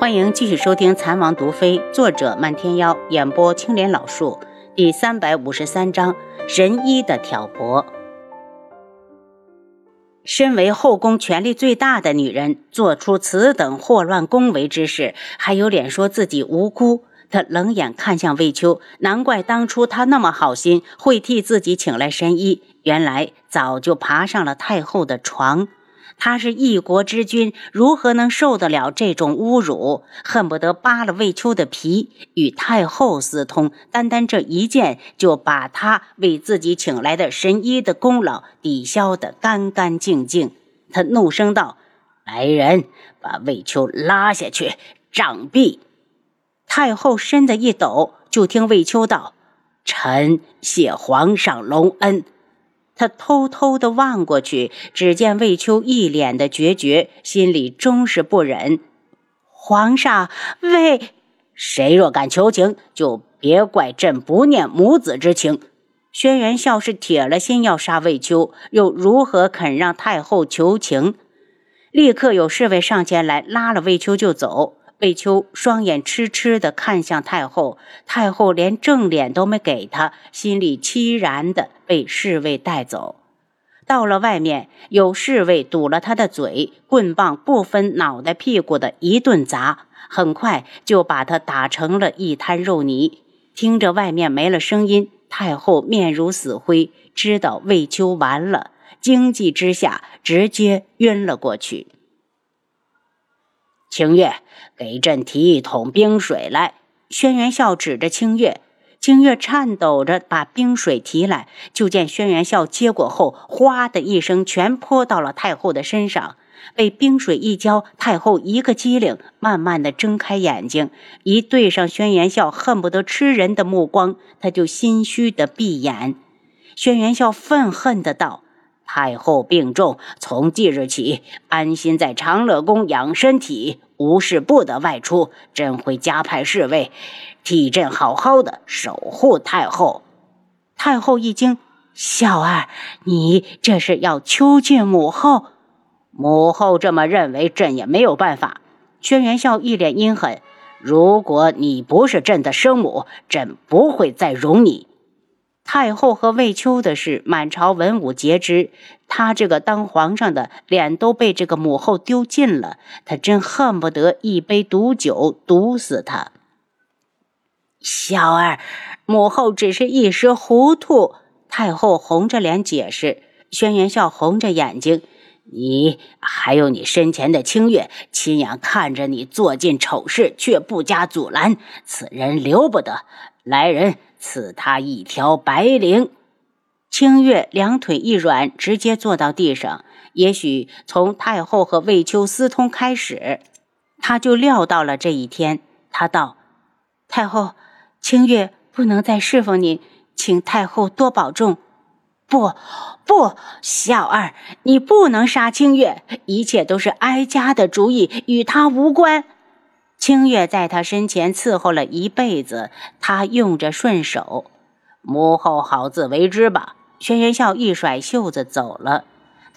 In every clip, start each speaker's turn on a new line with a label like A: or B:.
A: 欢迎继续收听《残王毒妃》，作者漫天妖，演播青莲老树，第三百五十三章：神医的挑拨。身为后宫权力最大的女人，做出此等祸乱宫闱之事，还有脸说自己无辜？他冷眼看向魏秋，难怪当初他那么好心，会替自己请来神医，原来早就爬上了太后的床。他是一国之君，如何能受得了这种侮辱？恨不得扒了魏秋的皮，与太后私通。单单这一件，就把他为自己请来的神医的功劳抵消得干干净净。他怒声道：“来人，把魏秋拉下去杖毙！”太后身子一抖，就听魏秋道：“臣谢皇上隆恩。”他偷偷的望过去，只见魏秋一脸的决绝，心里终是不忍。皇上，魏谁若敢求情，就别怪朕不念母子之情。轩辕笑是铁了心要杀魏秋，又如何肯让太后求情？立刻有侍卫上前来拉了魏秋就走。魏秋双眼痴痴地看向太后，太后连正脸都没给他，心里凄然地被侍卫带走。到了外面，有侍卫堵了他的嘴，棍棒不分脑袋屁股的一顿砸，很快就把他打成了一滩肉泥。听着外面没了声音，太后面如死灰，知道魏秋完了，惊悸之下直接晕了过去。清月，给朕提一桶冰水来。轩辕笑指着清月，清月颤抖着把冰水提来，就见轩辕笑接过后，哗的一声，全泼到了太后的身上。被冰水一浇，太后一个机灵，慢慢的睁开眼睛，一对上轩辕笑恨不得吃人的目光，他就心虚的闭眼。轩辕笑愤恨的道。太后病重，从即日起安心在长乐宫养身体，无事不得外出。朕会加派侍卫，替朕好好的守护太后。太后一惊：“小儿，你这是要囚禁母后？母后这么认为，朕也没有办法。”轩辕笑一脸阴狠：“如果你不是朕的生母，朕不会再容你。”太后和魏秋的事，满朝文武皆知。他这个当皇上的脸都被这个母后丢尽了，他真恨不得一杯毒酒毒死他。小儿，母后只是一时糊涂。太后红着脸解释。轩辕笑红着眼睛：“你还有你身前的清月，亲眼看着你做尽丑事，却不加阻拦，此人留不得。来人！”赐他一条白绫。清月两腿一软，直接坐到地上。也许从太后和魏秋私通开始，他就料到了这一天。他道：“太后，清月不能再侍奉您，请太后多保重。”不，不，小二，你不能杀清月，一切都是哀家的主意，与他无关。清月在他身前伺候了一辈子，他用着顺手。母后好自为之吧。轩辕笑一甩袖子走了。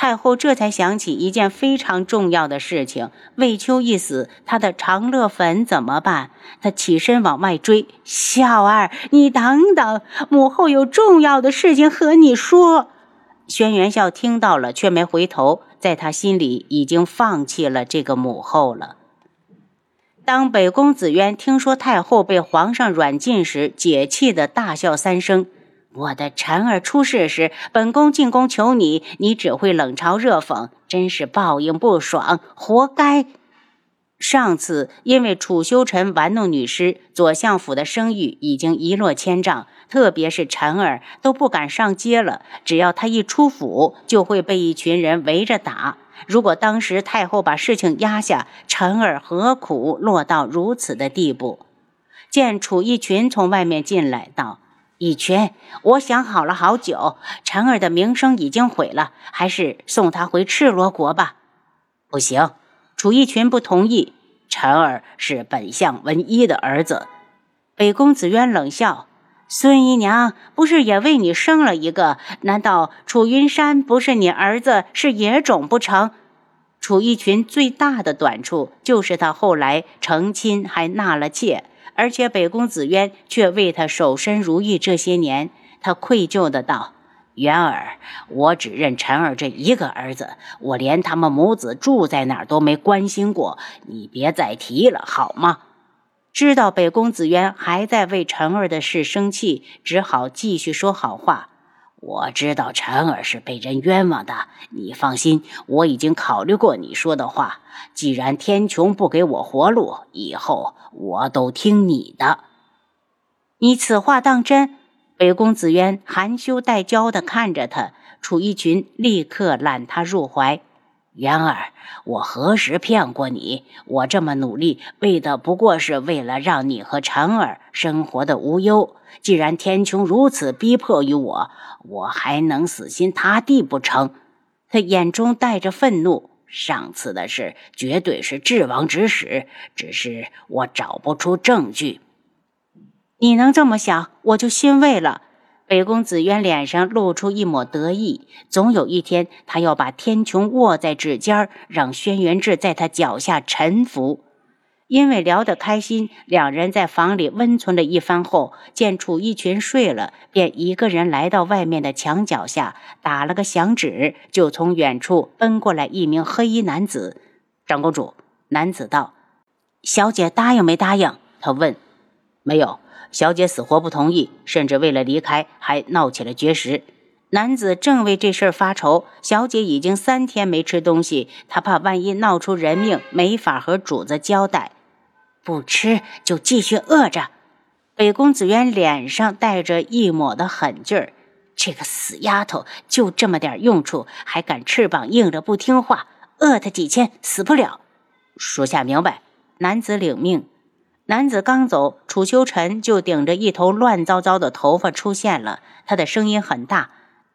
A: 太后这才想起一件非常重要的事情：魏秋一死，她的长乐坟怎么办？她起身往外追。小儿，你等等，母后有重要的事情和你说。轩辕笑听到了，却没回头，在他心里已经放弃了这个母后了。当北宫子渊听说太后被皇上软禁时，解气的大笑三声。我的婵儿出事时，本宫进宫求你，你只会冷嘲热讽，真是报应不爽，活该。上次因为楚修臣玩弄女尸，左相府的声誉已经一落千丈，特别是婵儿都不敢上街了，只要他一出府，就会被一群人围着打。如果当时太后把事情压下，婵儿何苦落到如此的地步？见楚逸群从外面进来，道：“逸群，我想好了好久，辰儿的名声已经毁了，还是送他回赤罗国吧。”不行，楚逸群不同意。辰儿是本相文一的儿子。北宫子渊冷笑。孙姨娘不是也为你生了一个？难道楚云山不是你儿子，是野种不成？楚一群最大的短处就是他后来成亲还纳了妾，而且北宫子渊却为他守身如玉这些年。他愧疚的道：“元儿，我只认辰儿这一个儿子，我连他们母子住在哪儿都没关心过，你别再提了，好吗？”知道北宫子渊还在为辰儿的事生气，只好继续说好话。我知道陈儿是被人冤枉的，你放心，我已经考虑过你说的话。既然天穹不给我活路，以后我都听你的。你此话当真？北宫子渊含羞带娇的看着他，楚一群立刻揽他入怀。然而，我何时骗过你？我这么努力，为的不过是为了让你和婵儿生活的无忧。既然天穹如此逼迫于我，我还能死心塌地不成？他眼中带着愤怒。上次的事绝对是智王指使，只是我找不出证据。你能这么想，我就欣慰了。北宫子渊脸上露出一抹得意，总有一天，他要把天穹握在指尖，让轩辕志在他脚下臣服。因为聊得开心，两人在房里温存了一番后，见楚一群睡了，便一个人来到外面的墙角下，打了个响指，就从远处奔过来一名黑衣男子。长公主，男子道：“小姐答应没答应？”他问：“没有。”小姐死活不同意，甚至为了离开还闹起了绝食。男子正为这事儿发愁，小姐已经三天没吃东西，他怕万一闹出人命，没法和主子交代。不吃就继续饿着。北宫子渊脸上带着一抹的狠劲儿，这个死丫头就这么点用处，还敢翅膀硬着不听话？饿她几天死不了。属下明白。男子领命。男子刚走，楚修尘就顶着一头乱糟糟的头发出现了。他的声音很大：“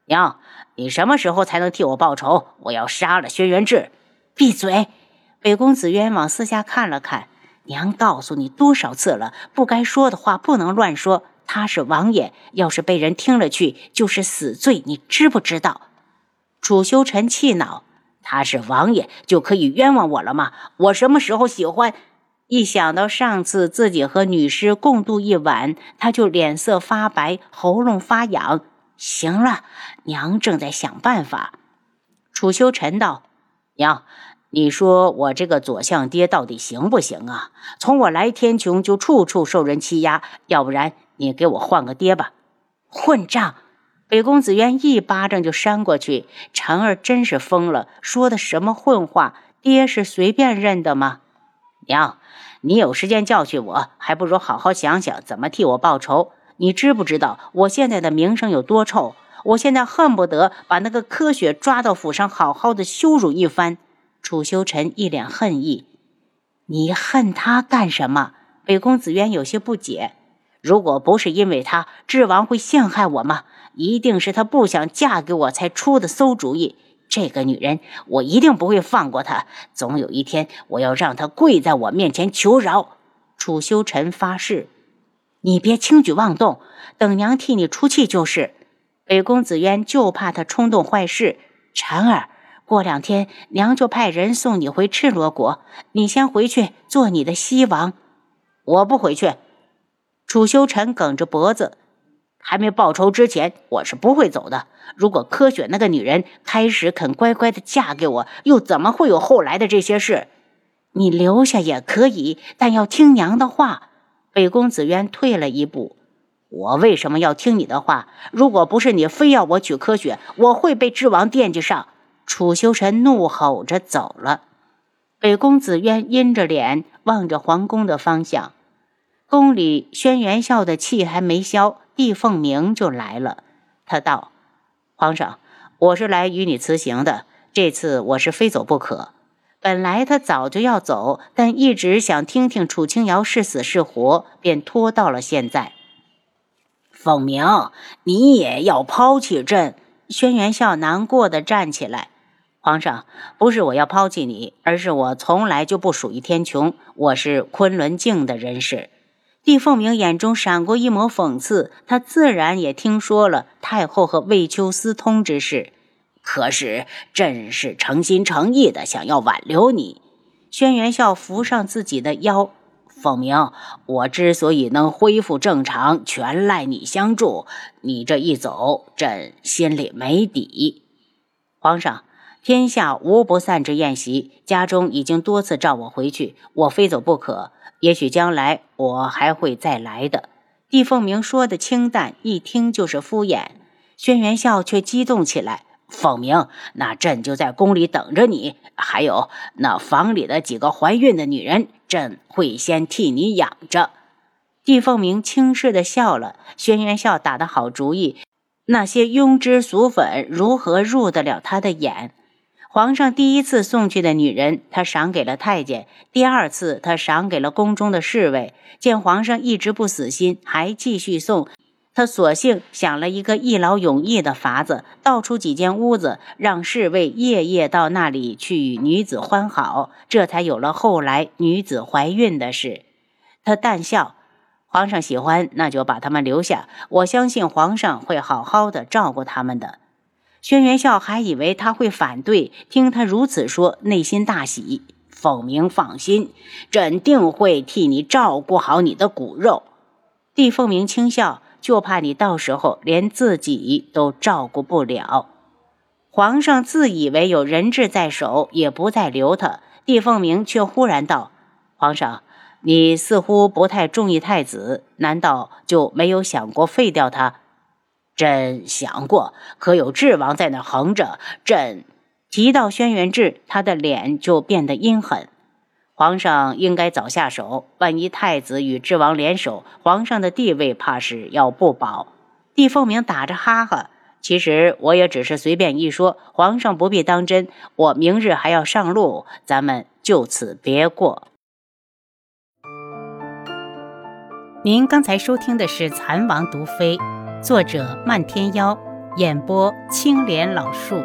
A: 娘，你什么时候才能替我报仇？我要杀了轩辕志！”闭嘴！北宫子渊往四下看了看，娘告诉你多少次了，不该说的话不能乱说。他是王爷，要是被人听了去，就是死罪，你知不知道？楚修尘气恼：“他是王爷就可以冤枉我了吗？我什么时候喜欢？”一想到上次自己和女尸共度一晚，他就脸色发白，喉咙发痒。行了，娘正在想办法。楚修臣道：“娘，你说我这个左相爹到底行不行啊？从我来天穹就处处受人欺压，要不然你给我换个爹吧。”混账！北宫子渊一巴掌就扇过去。婵儿真是疯了，说的什么混话？爹是随便认的吗？娘。你有时间教训我，还不如好好想想怎么替我报仇。你知不知道我现在的名声有多臭？我现在恨不得把那个柯雪抓到府上，好好的羞辱一番。楚修尘一脸恨意：“你恨他干什么？”北宫子渊有些不解：“如果不是因为他，智王会陷害我吗？一定是他不想嫁给我才出的馊主意。”这个女人，我一定不会放过她。总有一天，我要让她跪在我面前求饶。楚修尘发誓：“你别轻举妄动，等娘替你出气就是。”北宫子渊就怕他冲动坏事。婵儿，过两天娘就派人送你回赤罗国，你先回去做你的西王。我不回去。楚修尘梗着脖子。还没报仇之前，我是不会走的。如果柯雪那个女人开始肯乖乖的嫁给我，又怎么会有后来的这些事？你留下也可以，但要听娘的话。北宫子渊退了一步。我为什么要听你的话？如果不是你非要我娶柯雪，我会被智王惦记上。楚修尘怒吼着走了。北宫子渊阴着脸望着皇宫的方向。宫里轩辕笑的气还没消。帝凤鸣就来了，他道：“皇上，我是来与你辞行的。这次我是非走不可。本来他早就要走，但一直想听听楚清瑶是死是活，便拖到了现在。”凤鸣，你也要抛弃朕？轩辕笑难过的站起来：“皇上，不是我要抛弃你，而是我从来就不属于天穹，我是昆仑镜的人士。”帝凤鸣眼中闪过一抹讽刺，他自然也听说了太后和魏秋私通之事。可是朕是诚心诚意的想要挽留你。轩辕笑扶上自己的腰，凤鸣，我之所以能恢复正常，全赖你相助。你这一走，朕心里没底。皇上，天下无不散之宴席，家中已经多次召我回去，我非走不可。也许将来我还会再来的。帝凤鸣说的清淡，一听就是敷衍。轩辕笑却激动起来：“凤鸣，那朕就在宫里等着你。还有那房里的几个怀孕的女人，朕会先替你养着。”帝凤鸣轻视的笑了。轩辕笑打的好主意，那些庸脂俗粉如何入得了他的眼？皇上第一次送去的女人，他赏给了太监；第二次，他赏给了宫中的侍卫。见皇上一直不死心，还继续送，他索性想了一个一劳永逸的法子，倒出几间屋子，让侍卫夜夜到那里去与女子欢好，这才有了后来女子怀孕的事。他淡笑：“皇上喜欢，那就把他们留下。我相信皇上会好好的照顾他们的。”轩辕笑还以为他会反对，听他如此说，内心大喜。凤鸣放心，朕定会替你照顾好你的骨肉。帝凤鸣轻笑，就怕你到时候连自己都照顾不了。皇上自以为有人质在手，也不再留他。帝凤鸣却忽然道：“皇上，你似乎不太中意太子，难道就没有想过废掉他？”朕想过，可有智王在那横着。朕提到轩辕志，他的脸就变得阴狠。皇上应该早下手，万一太子与智王联手，皇上的地位怕是要不保。帝凤鸣打着哈哈，其实我也只是随便一说，皇上不必当真。我明日还要上路，咱们就此别过。
B: 您刚才收听的是《蚕王毒妃》。作者：漫天妖，演播：青莲老树。